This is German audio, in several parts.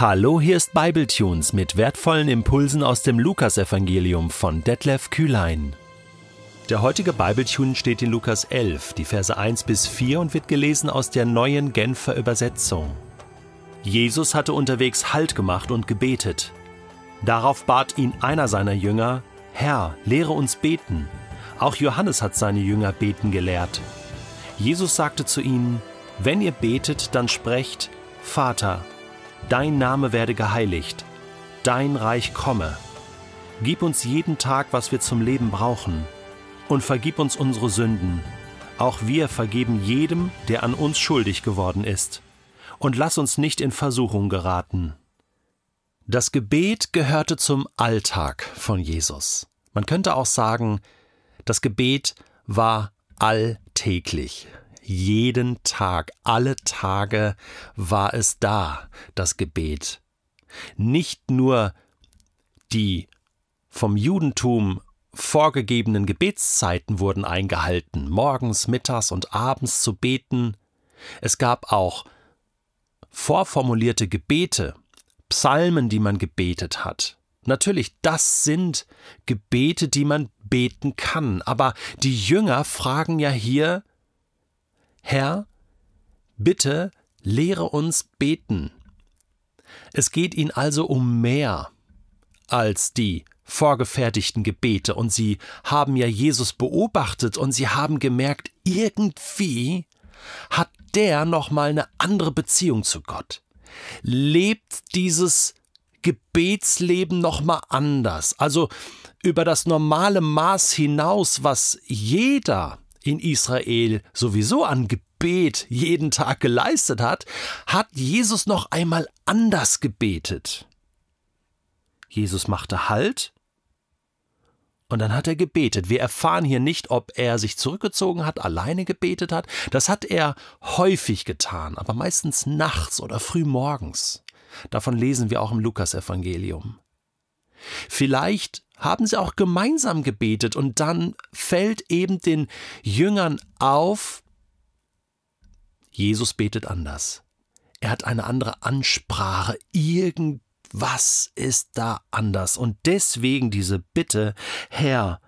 Hallo, hier ist Bibletunes mit wertvollen Impulsen aus dem Lukasevangelium von Detlef Kühlein. Der heutige Bibletune steht in Lukas 11, die Verse 1 bis 4 und wird gelesen aus der neuen Genfer Übersetzung. Jesus hatte unterwegs Halt gemacht und gebetet. Darauf bat ihn einer seiner Jünger, Herr, lehre uns beten. Auch Johannes hat seine Jünger beten gelehrt. Jesus sagte zu ihnen, Wenn ihr betet, dann sprecht, Vater, Dein Name werde geheiligt, dein Reich komme. Gib uns jeden Tag, was wir zum Leben brauchen, und vergib uns unsere Sünden. Auch wir vergeben jedem, der an uns schuldig geworden ist. Und lass uns nicht in Versuchung geraten. Das Gebet gehörte zum Alltag von Jesus. Man könnte auch sagen, das Gebet war alltäglich jeden Tag, alle Tage war es da, das Gebet. Nicht nur die vom Judentum vorgegebenen Gebetszeiten wurden eingehalten, morgens, mittags und abends zu beten. Es gab auch vorformulierte Gebete, Psalmen, die man gebetet hat. Natürlich, das sind Gebete, die man beten kann, aber die Jünger fragen ja hier Herr, bitte lehre uns beten. Es geht ihnen also um mehr als die vorgefertigten Gebete, und sie haben ja Jesus beobachtet und sie haben gemerkt, irgendwie hat der noch mal eine andere Beziehung zu Gott. Lebt dieses Gebetsleben noch mal anders, also über das normale Maß hinaus, was jeder in Israel sowieso an Gebet jeden Tag geleistet hat, hat Jesus noch einmal anders gebetet. Jesus machte Halt und dann hat er gebetet. Wir erfahren hier nicht, ob er sich zurückgezogen hat, alleine gebetet hat. Das hat er häufig getan, aber meistens nachts oder früh morgens. Davon lesen wir auch im Lukasevangelium. Vielleicht haben sie auch gemeinsam gebetet und dann fällt eben den Jüngern auf, Jesus betet anders. Er hat eine andere Ansprache. Irgendwas ist da anders. Und deswegen diese Bitte, Herr,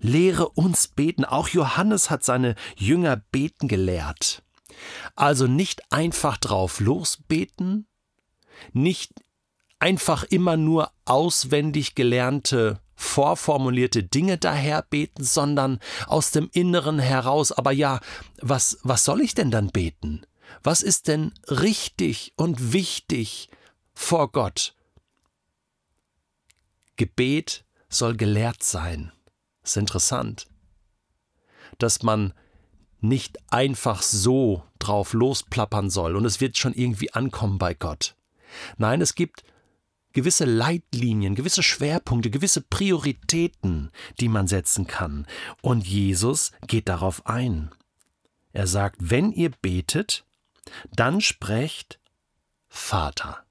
lehre uns beten. Auch Johannes hat seine Jünger beten gelehrt. Also nicht einfach drauf losbeten, nicht einfach immer nur auswendig gelernte vorformulierte Dinge daherbeten, sondern aus dem Inneren heraus. Aber ja, was, was soll ich denn dann beten? Was ist denn richtig und wichtig vor Gott? Gebet soll gelehrt sein. Ist interessant, dass man nicht einfach so drauf losplappern soll und es wird schon irgendwie ankommen bei Gott. Nein, es gibt gewisse Leitlinien, gewisse Schwerpunkte, gewisse Prioritäten, die man setzen kann. Und Jesus geht darauf ein. Er sagt, wenn ihr betet, dann sprecht Vater.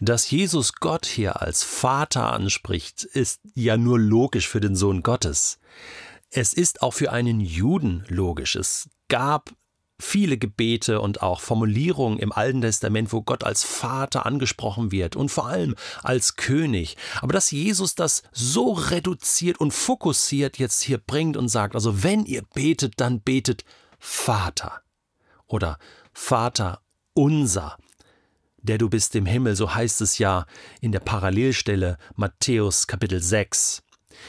Dass Jesus Gott hier als Vater anspricht, ist ja nur logisch für den Sohn Gottes. Es ist auch für einen Juden logisch. Es gab viele Gebete und auch Formulierungen im Alten Testament, wo Gott als Vater angesprochen wird und vor allem als König. Aber dass Jesus das so reduziert und fokussiert jetzt hier bringt und sagt, also wenn ihr betet, dann betet Vater oder Vater unser, der du bist im Himmel, so heißt es ja in der Parallelstelle Matthäus Kapitel 6.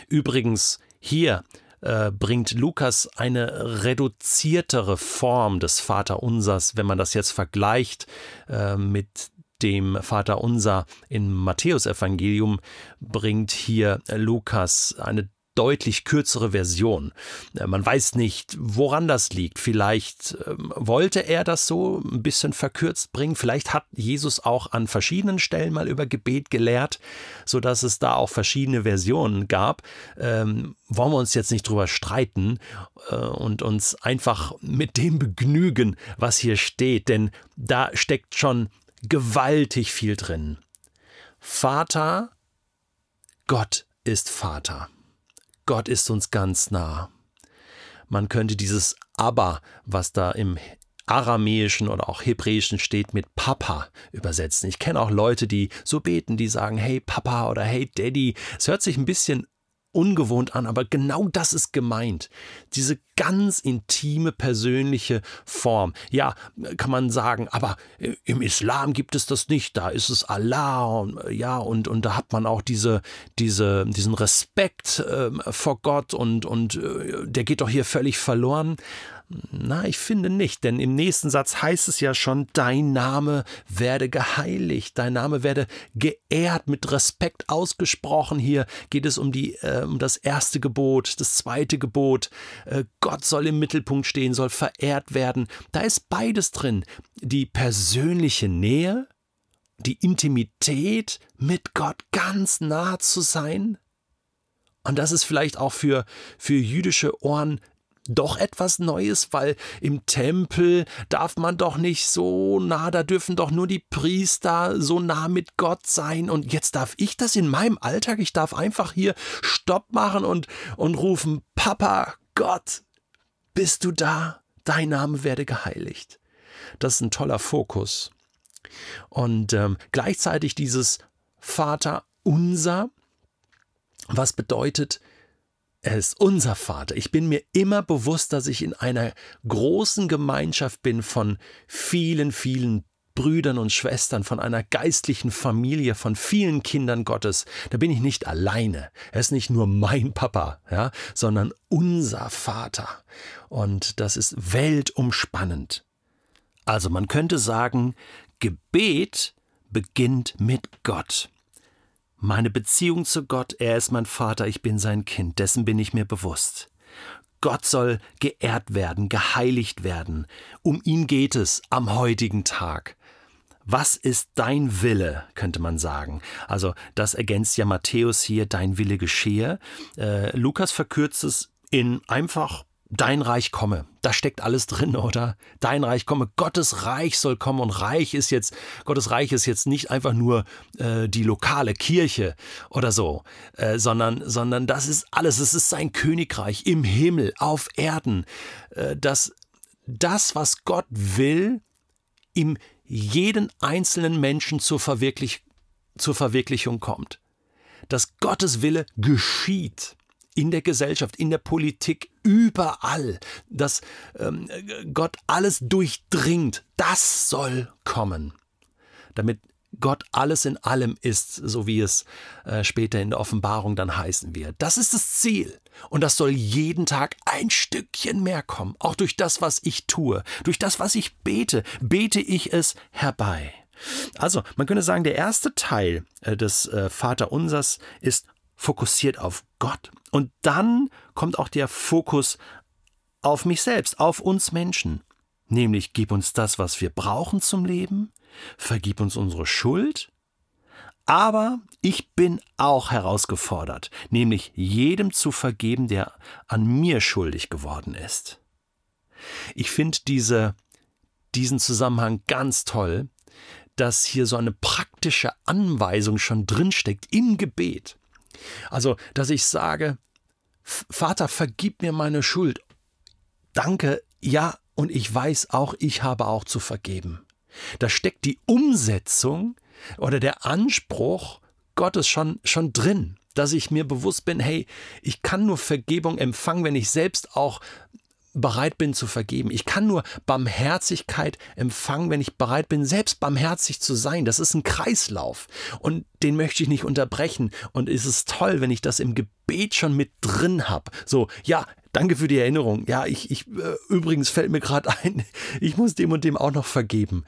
Übrigens hier äh, bringt Lukas eine reduziertere Form des Vaterunsers, wenn man das jetzt vergleicht äh, mit dem Vater Unser im Matthäusevangelium bringt hier Lukas eine deutlich kürzere Version. Äh, man weiß nicht, woran das liegt. Vielleicht ähm, wollte er das so ein bisschen verkürzt bringen. Vielleicht hat Jesus auch an verschiedenen Stellen mal über Gebet gelehrt, sodass es da auch verschiedene Versionen gab. Ähm, wollen wir uns jetzt nicht drüber streiten äh, und uns einfach mit dem begnügen, was hier steht, denn da steckt schon gewaltig viel drin. Vater, Gott ist Vater. Gott ist uns ganz nah. Man könnte dieses Aber, was da im aramäischen oder auch hebräischen steht mit Papa übersetzen. Ich kenne auch Leute, die so beten, die sagen, hey Papa oder hey Daddy. Es hört sich ein bisschen ungewohnt an, aber genau das ist gemeint. Diese ganz intime, persönliche Form. Ja, kann man sagen, aber im Islam gibt es das nicht, da ist es Allah und ja, und, und da hat man auch diese, diese, diesen Respekt äh, vor Gott und, und äh, der geht doch hier völlig verloren. Na, ich finde nicht, denn im nächsten Satz heißt es ja schon, dein Name werde geheiligt, dein Name werde geehrt, mit Respekt ausgesprochen. Hier geht es um, die, äh, um das erste Gebot, das zweite Gebot. Äh, Gott soll im Mittelpunkt stehen, soll verehrt werden. Da ist beides drin. Die persönliche Nähe, die Intimität mit Gott ganz nah zu sein. Und das ist vielleicht auch für, für jüdische Ohren doch etwas Neues, weil im Tempel darf man doch nicht so nah, da dürfen doch nur die Priester so nah mit Gott sein. Und jetzt darf ich das in meinem Alltag, ich darf einfach hier Stopp machen und, und rufen, Papa, Gott, bist du da? Dein Name werde geheiligt. Das ist ein toller Fokus. Und ähm, gleichzeitig dieses Vater unser, was bedeutet, er ist unser Vater. Ich bin mir immer bewusst, dass ich in einer großen Gemeinschaft bin von vielen, vielen Brüdern und Schwestern, von einer geistlichen Familie, von vielen Kindern Gottes. Da bin ich nicht alleine. Er ist nicht nur mein Papa, ja, sondern unser Vater. Und das ist weltumspannend. Also man könnte sagen, Gebet beginnt mit Gott. Meine Beziehung zu Gott, er ist mein Vater, ich bin sein Kind, dessen bin ich mir bewusst. Gott soll geehrt werden, geheiligt werden. Um ihn geht es am heutigen Tag. Was ist dein Wille, könnte man sagen. Also das ergänzt ja Matthäus hier, dein Wille geschehe. Äh, Lukas verkürzt es in einfach Dein Reich komme. Da steckt alles drin, oder? Dein Reich komme. Gottes Reich soll kommen. Und Reich ist jetzt, Gottes Reich ist jetzt nicht einfach nur äh, die lokale Kirche oder so, äh, sondern, sondern das ist alles. Es ist sein Königreich im Himmel, auf Erden. Äh, dass das, was Gott will, ihm jeden einzelnen Menschen zur, Verwirklich zur Verwirklichung kommt. Dass Gottes Wille geschieht in der Gesellschaft, in der Politik, überall, dass ähm, Gott alles durchdringt, das soll kommen, damit Gott alles in allem ist, so wie es äh, später in der Offenbarung dann heißen wird. Das ist das Ziel. Und das soll jeden Tag ein Stückchen mehr kommen. Auch durch das, was ich tue, durch das, was ich bete, bete ich es herbei. Also, man könnte sagen, der erste Teil äh, des äh, Vaterunsers ist fokussiert auf Gott. Und dann kommt auch der Fokus auf mich selbst, auf uns Menschen. Nämlich gib uns das, was wir brauchen zum Leben, vergib uns unsere Schuld, aber ich bin auch herausgefordert, nämlich jedem zu vergeben, der an mir schuldig geworden ist. Ich finde diese, diesen Zusammenhang ganz toll, dass hier so eine praktische Anweisung schon drinsteckt im Gebet. Also, dass ich sage, Vater, vergib mir meine Schuld. Danke, ja, und ich weiß auch, ich habe auch zu vergeben. Da steckt die Umsetzung oder der Anspruch Gottes schon, schon drin, dass ich mir bewusst bin, hey, ich kann nur Vergebung empfangen, wenn ich selbst auch bereit bin zu vergeben. Ich kann nur Barmherzigkeit empfangen, wenn ich bereit bin, selbst barmherzig zu sein. Das ist ein Kreislauf und den möchte ich nicht unterbrechen. Und es ist toll, wenn ich das im Gebet schon mit drin habe. So, ja, danke für die Erinnerung. Ja, ich, ich äh, übrigens fällt mir gerade ein, ich muss dem und dem auch noch vergeben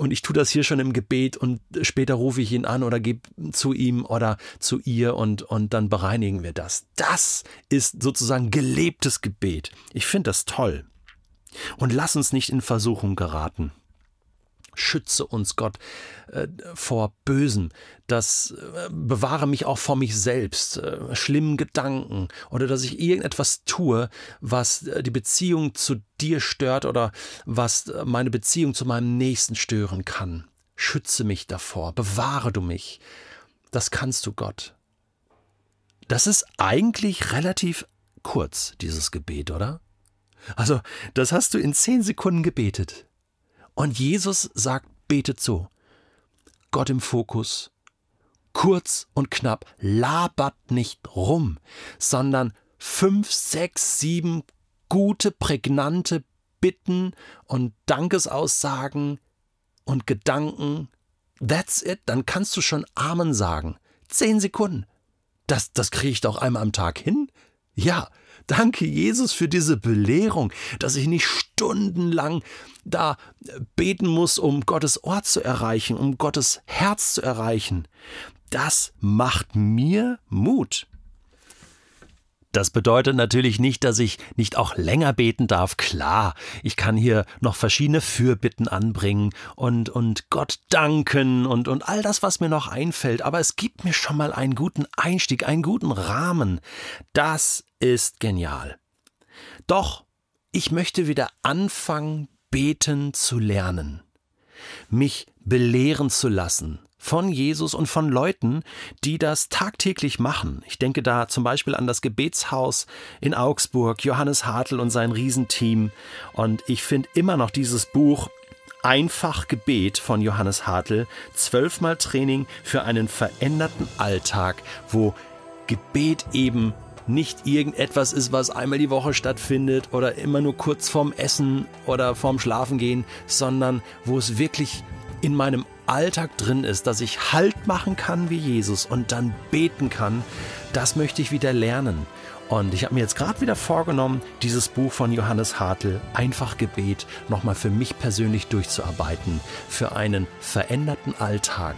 und ich tue das hier schon im Gebet und später rufe ich ihn an oder gebe zu ihm oder zu ihr und, und dann bereinigen wir das. Das ist sozusagen gelebtes Gebet. Ich finde das toll. Und lass uns nicht in Versuchung geraten. Schütze uns, Gott, äh, vor Bösen. Das äh, bewahre mich auch vor mich selbst, äh, schlimmen Gedanken oder dass ich irgendetwas tue, was die Beziehung zu dir stört oder was meine Beziehung zu meinem Nächsten stören kann. Schütze mich davor, bewahre du mich. Das kannst du, Gott. Das ist eigentlich relativ kurz, dieses Gebet, oder? Also, das hast du in zehn Sekunden gebetet. Und Jesus sagt, betet so. Gott im Fokus. Kurz und knapp, labert nicht rum, sondern fünf, sechs, sieben gute, prägnante Bitten und Dankesaussagen und Gedanken. That's it, dann kannst du schon Amen sagen. Zehn Sekunden. Das, das kriege ich doch einmal am Tag hin. Ja, danke Jesus für diese Belehrung, dass ich nicht stundenlang da beten muss, um Gottes Ort zu erreichen, um Gottes Herz zu erreichen. Das macht mir Mut. Das bedeutet natürlich nicht, dass ich nicht auch länger beten darf. Klar, ich kann hier noch verschiedene Fürbitten anbringen und, und Gott danken und, und all das, was mir noch einfällt. Aber es gibt mir schon mal einen guten Einstieg, einen guten Rahmen. Das ist genial. Doch, ich möchte wieder anfangen, beten zu lernen. Mich belehren zu lassen, von Jesus und von Leuten, die das tagtäglich machen. Ich denke da zum Beispiel an das Gebetshaus in Augsburg, Johannes Hartl und sein Riesenteam. Und ich finde immer noch dieses Buch Einfach Gebet von Johannes Hartl, zwölfmal Training für einen veränderten Alltag, wo Gebet eben nicht irgendetwas ist, was einmal die Woche stattfindet oder immer nur kurz vorm Essen oder vorm Schlafengehen, sondern wo es wirklich in meinem Alltag drin ist, dass ich Halt machen kann wie Jesus und dann beten kann, das möchte ich wieder lernen. Und ich habe mir jetzt gerade wieder vorgenommen, dieses Buch von Johannes Hartl, Einfach Gebet, nochmal für mich persönlich durchzuarbeiten, für einen veränderten Alltag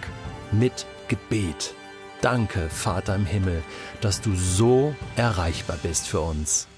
mit Gebet. Danke, Vater im Himmel, dass du so erreichbar bist für uns.